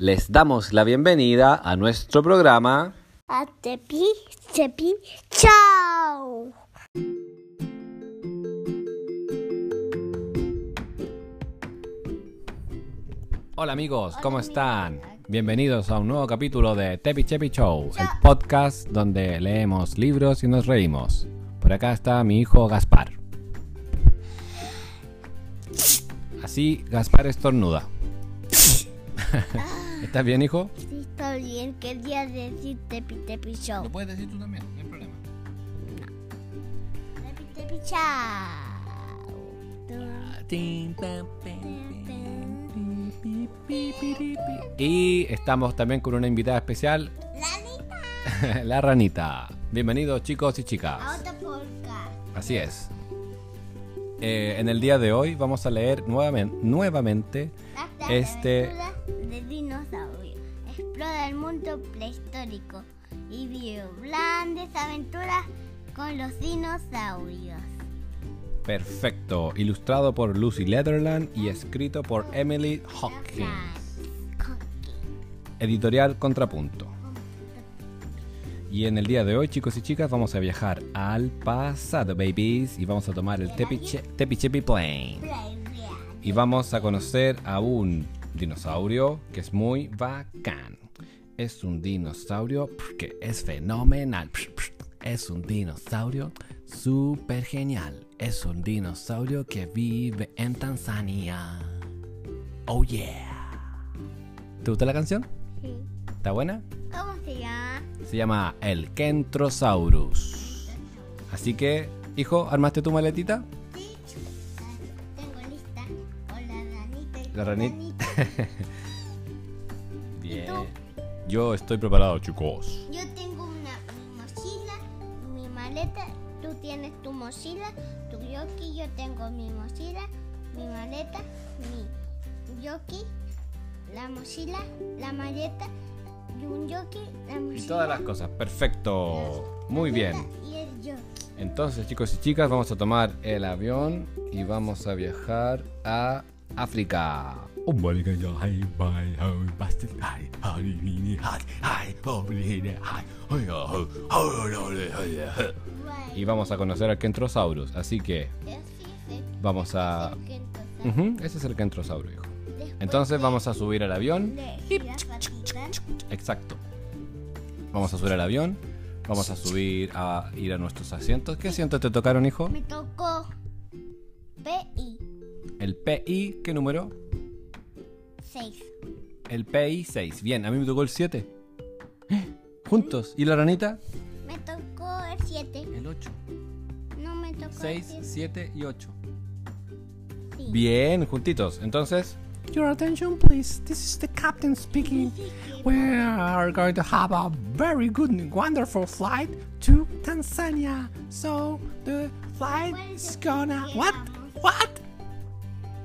Les damos la bienvenida a nuestro programa. A Tepi, Tepi, chao. Hola amigos, ¿cómo están? Bienvenidos a un nuevo capítulo de Tepi Chepi Show, el podcast donde leemos libros y nos reímos. Por acá está mi hijo Gaspar. Así Gaspar estornuda. ¿Estás bien, hijo? Sí, estoy bien. Quería decir Tepi, Tepi, show. Lo puedes decir tú también, no hay problema. Tepi, Tepi, chao. Y estamos también con una invitada especial, la ranita. Bienvenidos chicos y A chicas. otro podcast. Así es. Eh, en el día de hoy vamos a leer nuevamente, nuevamente Este- de dinosaurio. Explora el mundo prehistórico y vive grandes aventuras con los dinosaurios. Perfecto, ilustrado por Lucy Letherland y escrito por Emily Hawkins. Editorial Contrapunto. Y en el día de hoy, chicos y chicas, vamos a viajar al pasado, babies, y vamos a tomar el Tepiche- Tepichepi Plane. Y vamos a conocer a un dinosaurio que es muy bacán. Es un dinosaurio que es fenomenal. Es un dinosaurio súper genial. Es un dinosaurio que vive en Tanzania. Oh yeah. ¿Te gusta la canción? Sí. ¿Está buena? ¿Cómo se llama? El Kentrosaurus. Así que, hijo, ¿armaste tu maletita? Sí. Tengo lista. Hola, Danita. y La ranita. Bien. tú? Yo estoy preparado, chicos. Yo tengo una mochila, mi maleta. Tú tienes tu mochila, tu yoki. Yo tengo mi mochila, mi maleta, mi yoki, la mochila, la maleta un yoki, la mochila. Y todas las cosas. Perfecto. Muy bien. Entonces, chicos y chicas, vamos a tomar el avión y vamos a viajar a África. Y vamos a conocer al Kentrosaurus. Así que vamos a... Ese es el Kentrosaurus, hijo. Entonces vamos a subir al avión. Exacto. Vamos a subir al avión. Vamos a subir a ir a nuestros asientos. ¿Qué asientos te tocaron, hijo? Me tocó PI El PI, ¿qué número? 6. El PI 6. Bien, a mí me tocó el 7. Juntos. ¿Y la ranita? Me tocó el 7. El 8. No me tocó 6, el 7 y 8. Sí. Bien, juntitos. Entonces, Your attention, please. This is the captain speaking. We are going to have a very good and wonderful flight to Tanzania. So the flight is gonna. What? What?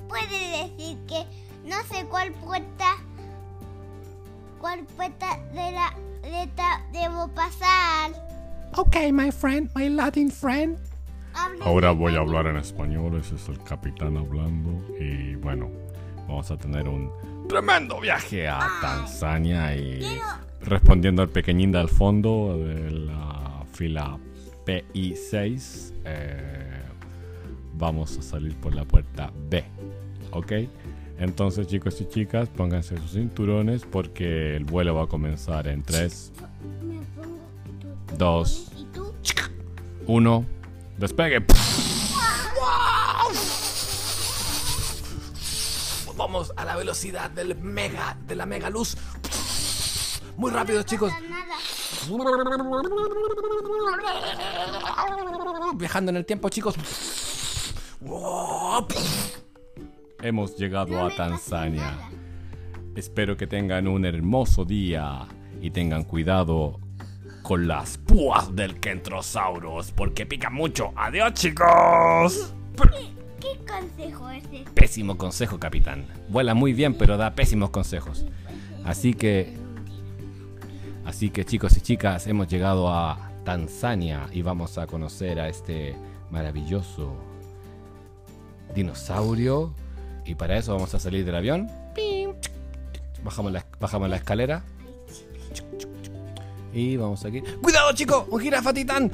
Puede decir que no sé cuál puerta, cuál puerta de la letra debo pasar. Okay, my friend, my Latin friend. Ahora voy a hablar en español, ese es el capitán hablando y bueno, vamos a tener un tremendo viaje a Tanzania y respondiendo al pequeñín de al fondo de la fila PI6, eh, vamos a salir por la puerta B, ¿ok? Entonces chicos y chicas, pónganse sus cinturones porque el vuelo va a comenzar en 3, Me pongo tú, tú Dos. pones y tú. 1, despegue. A la velocidad del mega, de la mega luz. Muy rápido, chicos. Nada. Viajando en el tiempo, chicos. Hemos llegado No a Tanzania. Espero que tengan un hermoso día y tengan cuidado con las púas del Kentrosaurus porque pican mucho. Adiós chicos. ¿Qué consejo es ese? Pésimo consejo, capitán. Vuela muy bien, pero da pésimos consejos. Así que, así que chicos y chicas, hemos llegado a Tanzania y vamos a conocer a este maravilloso dinosaurio. Y para eso vamos a salir del avión. Bajamos la, bajamos la escalera. Y vamos aquí. ¡Cuidado, chicos! ¡Un jirafa titán!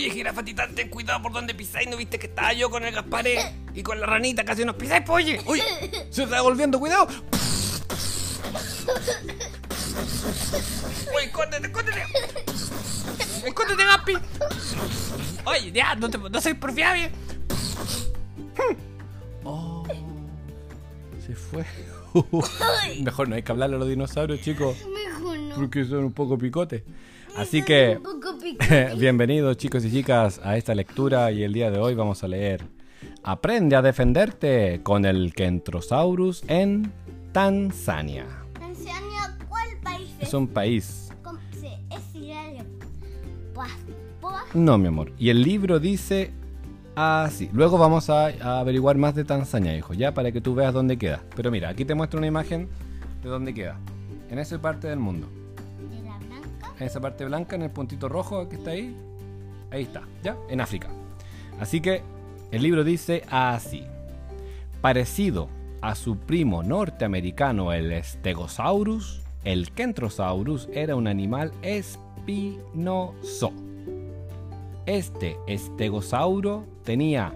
Oye, jirafa titán, ten cuidado por donde pisáis. ¿No viste que estaba yo con el Gaspare y con la ranita casi nos pisáis? Pues, oye, oye, se está devolviendo, cuidado. Oye, escóndete, escóndete. Escóndete, Gaspi. Oye, ya, no, te, no soy porfiable. Oh, se fue. Mejor no hay que hablarle a los dinosaurios, chicos, Mejor no. porque son un poco picotes. Así que, Bienvenidos chicos y chicas a esta lectura y el día de hoy vamos a leer Aprende a defenderte con el Kentrosaurus en Tanzania. Tanzania, ¿cuál país es? Es un país. ¿Cómo se- Es Israel. Pues, pues, No, mi amor. Y el libro dice así. Luego vamos a, a averiguar más de Tanzania, hijo, ya para que tú veas dónde queda. Pero mira, aquí te muestro una imagen de dónde queda. En esa parte del mundo. En esa parte blanca, en el puntito rojo que está ahí, ahí está, ¿ya? En África. Así que el libro dice así. Parecido a su primo norteamericano el Stegosaurus, el Kentrosaurus era un animal espinoso. Este estegosauro tenía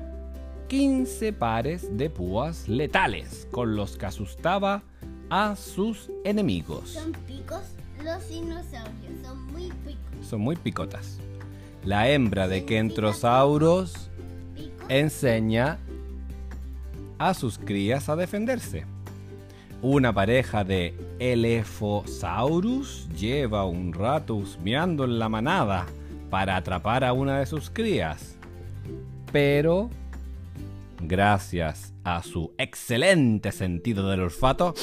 15 pares de púas letales con los que asustaba a sus enemigos. Son picos. Los dinosaurios son muy picos. son muy picotas. La hembra de Kentrosaurus enseña a sus crías a defenderse. Una pareja de Elephosaurus lleva un rato husmeando en la manada para atrapar a una de sus crías. Pero, gracias a su excelente sentido del olfato,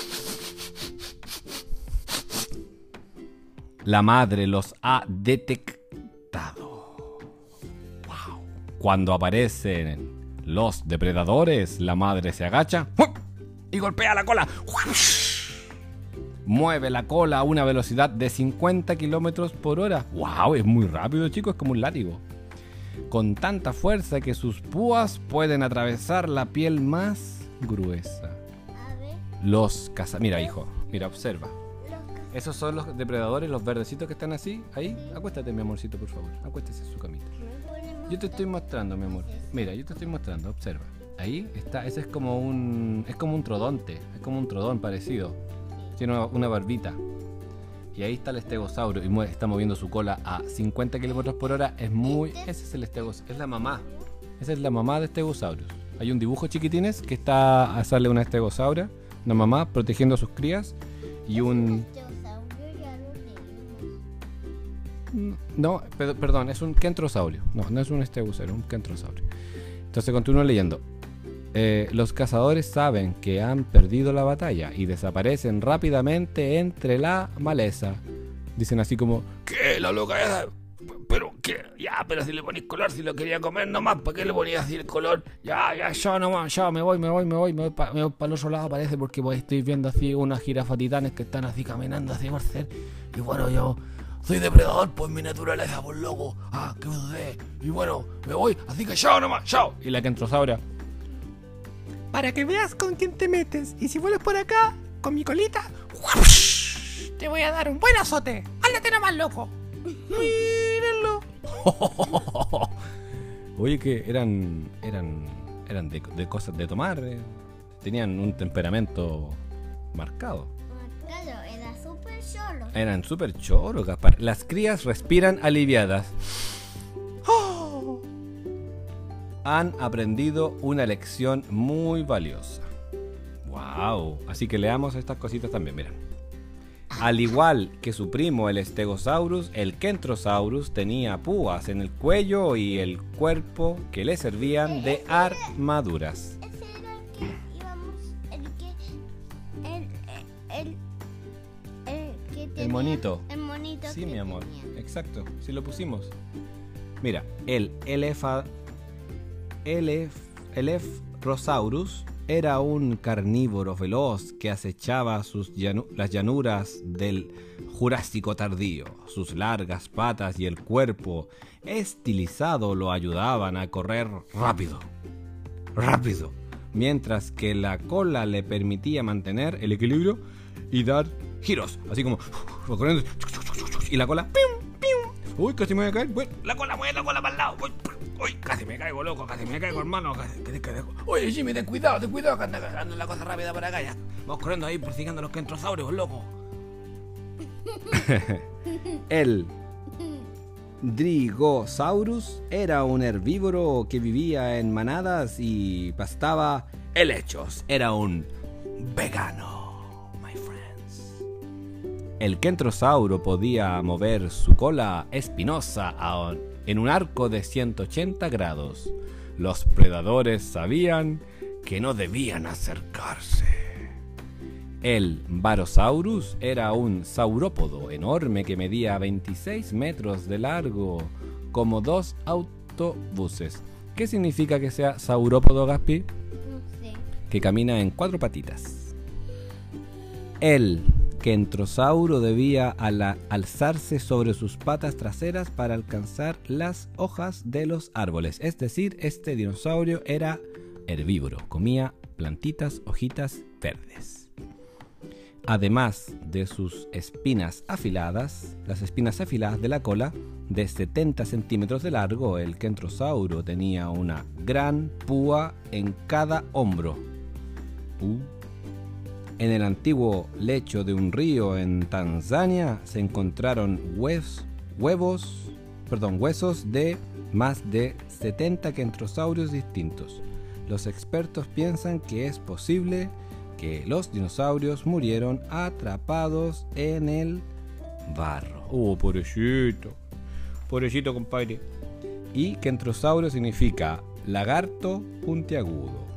la madre los ha detectado. Wow. Cuando aparecen los depredadores, la madre se agacha y golpea la cola. Mueve la cola a una velocidad de 50 kilómetros por hora. ¡Wow! Es muy rápido, chicos, es como un látigo. Con tanta fuerza que sus púas pueden atravesar la piel más gruesa. Los caza... Mira, hijo, mira, observa. Esos son los depredadores, los verdecitos que están así. Ahí, acuéstate, mi amorcito, por favor. Acuéstese en su camita. Yo te estoy mostrando, mi amor. Mira, yo te estoy mostrando, observa. Ahí está, ese es como un. Es como un trodonte. Es como un trodón parecido. Tiene una, barbita. Y ahí está el estegosauro. Y está moviendo su cola a 50 kilómetros por hora. Es muy. Ese es el estegosauro. Es la mamá. Esa es la mamá de Stegosaurus. Hay un dibujo chiquitines que está a sale una estegosaura, una mamá protegiendo a sus crías y un No, pe- perdón, es un kentrosaurio. No, no es un estegosaurio, un kentrosaurio. Entonces continúo leyendo. Eh, los cazadores saben que han perdido la batalla y desaparecen rápidamente entre la maleza. Dicen así como, ¿qué? La loca esa? Pero, ¿qué? Ya, pero si le ponéis color, si lo quería comer nomás, ¿para qué le ponías así el color? Ya, ya, ya nomás, ya, me voy, me voy, me voy, me voy para el otro lado, parece, porque pues, estoy viendo así unas jirafas titanes que están así caminando así ser. Y bueno, yo soy depredador, pues mi naturaleza, por loco. Ah, qué usted. Y bueno, me voy, así que chao nomás, chao. Y la kentrosauria, Para que veas con quién te metes. Y si vuelves por acá, con mi colita, te voy a dar un buen azote. Ándate nomás, loco. Mírenlo. Oye, que eran. eran. eran de, de cosas de tomar. eh. Tenían un temperamento marcado. Eran súper choros, Gaspar. Las crías respiran aliviadas. Han aprendido una lección muy valiosa. ¡Wow! Así que leamos estas cositas también, mira. Al igual que su primo el Stegosaurus, el Kentrosaurus tenía púas en el cuello y el cuerpo que le servían de armaduras. El, monito. El monito Sí, que mi amor. tenía. Exacto, sí lo pusimos. Mira, el elefa, elef, Eleph Rosaurus era un carnívoro veloz que acechaba sus llanu- las llanuras del Jurásico tardío. Sus largas patas y el cuerpo estilizado lo ayudaban a correr rápido, rápido, mientras que la cola le permitía mantener el equilibrio y dar giros, así como va corriendo y la cola ¡pium! ¡pium! Uy, casi me voy a caer. La cola, mueve la cola para el lado. Uy, casi me caigo, loco, casi me caigo, hermano. Casi, Oye, Jimmy, ten cuidado, ten cuidado, que anda anda la cosa rápida por acá ya. Vamos corriendo ahí persiguiendo a los kentrosaurios, loco. El Drigosaurus era un herbívoro que vivía en manadas y pastaba helechos. Era un vegano. El kentrosauro podía mover su cola espinosa en un arco de 180 grados. Los predadores sabían que no debían acercarse. El Barosaurus era un saurópodo enorme que medía 26 metros de largo, como dos autobuses. ¿Qué significa que sea saurópodo, Gaspi? No sé. Que camina en cuatro patitas. El kentrosauro debía alzarse sobre sus patas traseras para alcanzar las hojas de los árboles. Es decir, este dinosaurio era herbívoro, comía plantitas, hojitas verdes. Además de sus espinas afiladas, las espinas afiladas de la cola, de 70 centímetros de largo, el kentrosauro tenía una gran púa en cada hombro. Uh. En el antiguo lecho de un río en Tanzania se encontraron hues- huevos, perdón, huesos de más de 70 kentrosaurios distintos. Los expertos piensan que es posible que los dinosaurios murieron atrapados en el barro. Oh, pobrecito. Pobrecito, compadre. Y kentrosaurio significa lagarto puntiagudo.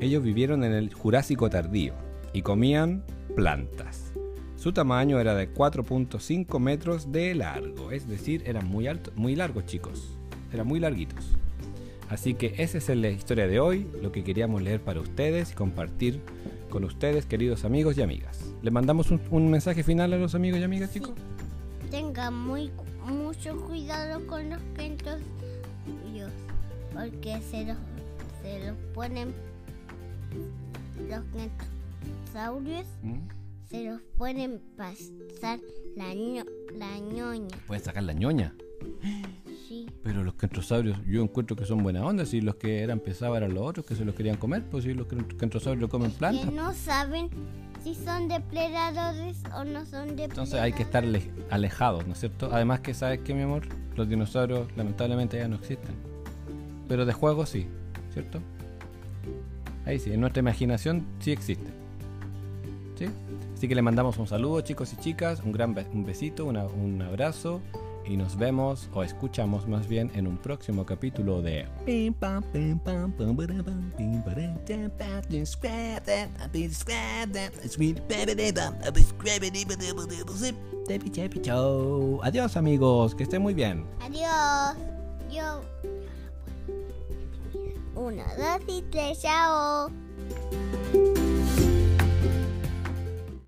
Ellos vivieron en el Jurásico tardío y comían plantas. Su tamaño era de 4.5 metros de largo, es decir, eran muy altos, muy largos, chicos. Eran muy larguitos. Así que esa es la historia de hoy, lo que queríamos leer para ustedes y compartir con ustedes, queridos amigos y amigas. ¿Le mandamos un, un mensaje final a los amigos y amigas, chicos? Tengan muy, mucho cuidado con los kentos porque se los, se los ponen los kentosaurios ¿Mm? se los pueden pasar la, ño- la ñoña. Pueden sacar la ñoña. Sí, Pero los kentrosaurios yo encuentro que son buena onda. Si los que eran pesados eran los otros que se los querían comer, pues si los kentrosaurios comen plantas. que no saben si son depredadores o no son depredadores. Entonces hay que estar ale- alejados, ¿no es cierto? Además que, ¿sabes qué, mi amor? Los dinosaurios lamentablemente ya no existen. Pero de juego sí, ¿cierto? Ahí sí, en nuestra imaginación sí existen. ¿Sí? Así que le mandamos un saludo, chicos y chicas, un gran be- un besito, una- un abrazo y nos vemos o escuchamos más bien en un próximo capítulo de. Adiós amigos, que estén muy bien. Adiós. Yo. Uno, dos y tres, chao.